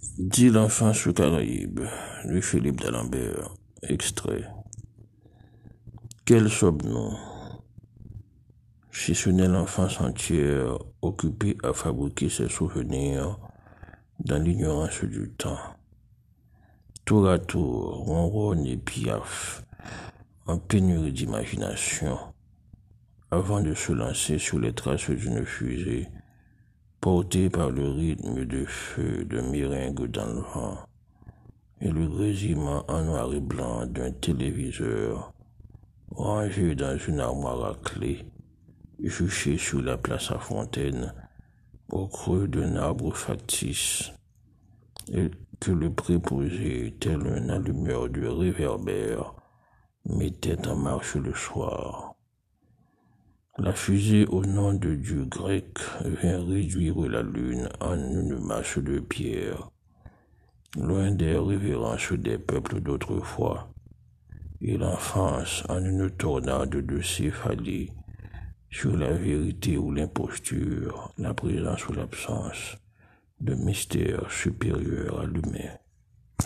Dit l'enfance aux Caraïbes, de Philippe d'Alembert, extrait. Quel sommes-nous Si ce n'est l'enfance entière occupée à fabriquer ses souvenirs dans l'ignorance du temps. Tour à tour, ronronne et piaf, en pénurie d'imagination, avant de se lancer sur les traces d'une fusée porté par le rythme de feu de meringue dans le vent et le grésillement en noir et blanc d'un téléviseur rangé dans une armoire à clé, juché sur la place à Fontaine, au creux d'un arbre factice, et que le préposé, tel un allumeur de réverbère, mettait en marche le soir. La fusée au nom de Dieu grec vient réduire la lune en une masse de pierre, loin des révérences des peuples d'autrefois, et l'enfance en une tornade de céphalie sur la vérité ou l'imposture, la présence ou l'absence de mystère supérieur à l'humain.